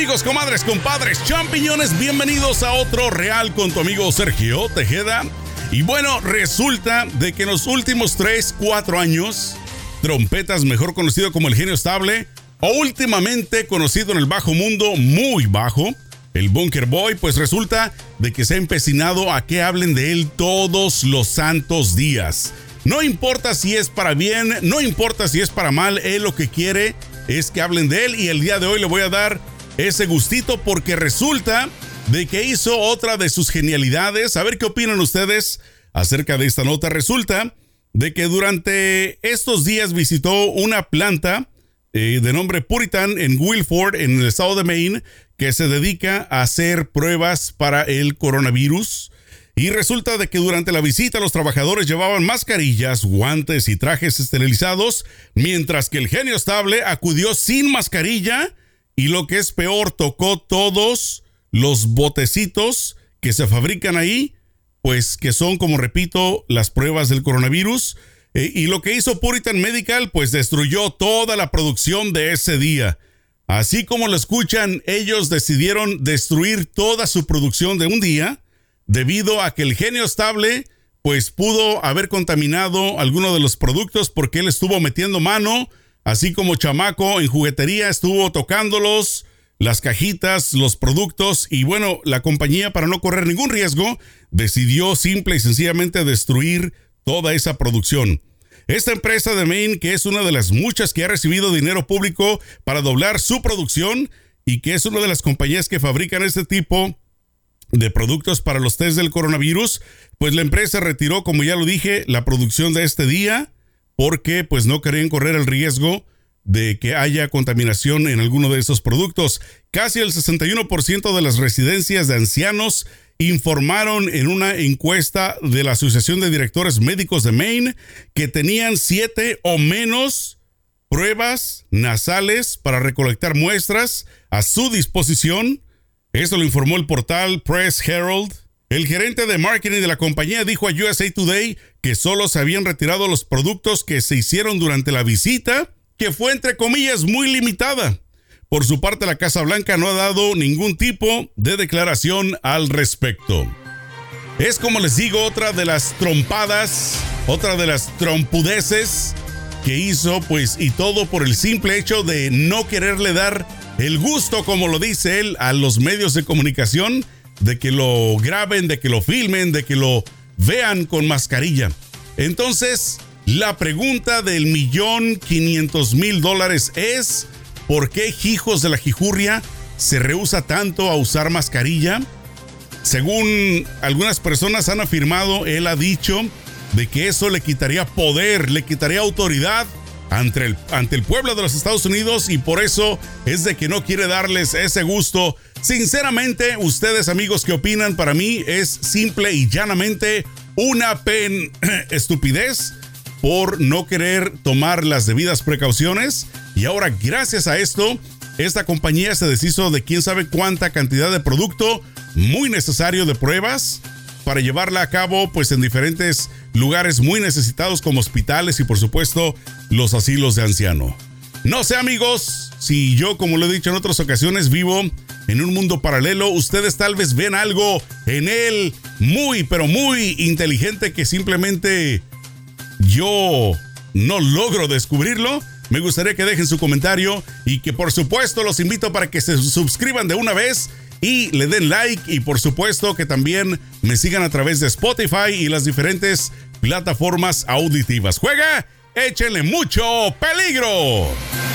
amigos, comadres, compadres, champiñones? Bienvenidos a otro Real con tu amigo Sergio Tejeda. Y bueno, resulta de que en los últimos 3, 4 años, Trompetas, mejor conocido como el genio estable, o últimamente conocido en el bajo mundo, muy bajo, el Bunker Boy, pues resulta de que se ha empecinado a que hablen de él todos los santos días. No importa si es para bien, no importa si es para mal, él lo que quiere es que hablen de él y el día de hoy le voy a dar ese gustito porque resulta de que hizo otra de sus genialidades. A ver qué opinan ustedes acerca de esta nota. Resulta de que durante estos días visitó una planta eh, de nombre Puritan en Wilford, en el estado de Maine, que se dedica a hacer pruebas para el coronavirus. Y resulta de que durante la visita los trabajadores llevaban mascarillas, guantes y trajes esterilizados, mientras que el genio estable acudió sin mascarilla y lo que es peor, tocó todos los botecitos que se fabrican ahí, pues que son, como repito, las pruebas del coronavirus. Eh, y lo que hizo Puritan Medical, pues destruyó toda la producción de ese día. Así como lo escuchan, ellos decidieron destruir toda su producción de un día debido a que el genio estable pues pudo haber contaminado alguno de los productos porque él estuvo metiendo mano, así como chamaco en juguetería estuvo tocándolos, las cajitas, los productos y bueno, la compañía para no correr ningún riesgo decidió simple y sencillamente destruir toda esa producción. Esta empresa de Maine, que es una de las muchas que ha recibido dinero público para doblar su producción y que es una de las compañías que fabrican este tipo de productos para los test del coronavirus, pues la empresa retiró, como ya lo dije, la producción de este día porque pues no querían correr el riesgo de que haya contaminación en alguno de esos productos. Casi el 61% de las residencias de ancianos informaron en una encuesta de la Asociación de Directores Médicos de Maine que tenían siete o menos pruebas nasales para recolectar muestras a su disposición. Esto lo informó el portal Press Herald. El gerente de marketing de la compañía dijo a USA Today que solo se habían retirado los productos que se hicieron durante la visita, que fue entre comillas muy limitada. Por su parte, la Casa Blanca no ha dado ningún tipo de declaración al respecto. Es como les digo, otra de las trompadas, otra de las trompudeces que hizo, pues, y todo por el simple hecho de no quererle dar el gusto, como lo dice él, a los medios de comunicación, de que lo graben, de que lo filmen, de que lo vean con mascarilla. Entonces, la pregunta del millón quinientos mil dólares es, ¿Por qué Hijos de la Jijurria se rehúsa tanto a usar mascarilla? Según algunas personas han afirmado, él ha dicho de que eso le quitaría poder, le quitaría autoridad ante el, ante el pueblo de los Estados Unidos y por eso es de que no quiere darles ese gusto. Sinceramente, ustedes amigos que opinan, para mí es simple y llanamente una pen estupidez por no querer tomar las debidas precauciones y ahora, gracias a esto, esta compañía se deshizo de quién sabe cuánta cantidad de producto muy necesario de pruebas para llevarla a cabo pues en diferentes lugares muy necesitados como hospitales y por supuesto los asilos de anciano. No sé amigos, si yo como lo he dicho en otras ocasiones vivo en un mundo paralelo, ustedes tal vez ven algo en él muy pero muy inteligente que simplemente yo no logro descubrirlo me gustaría que dejen su comentario y que por supuesto los invito para que se suscriban de una vez y le den like y por supuesto que también me sigan a través de Spotify y las diferentes plataformas auditivas. Juega, échenle mucho peligro.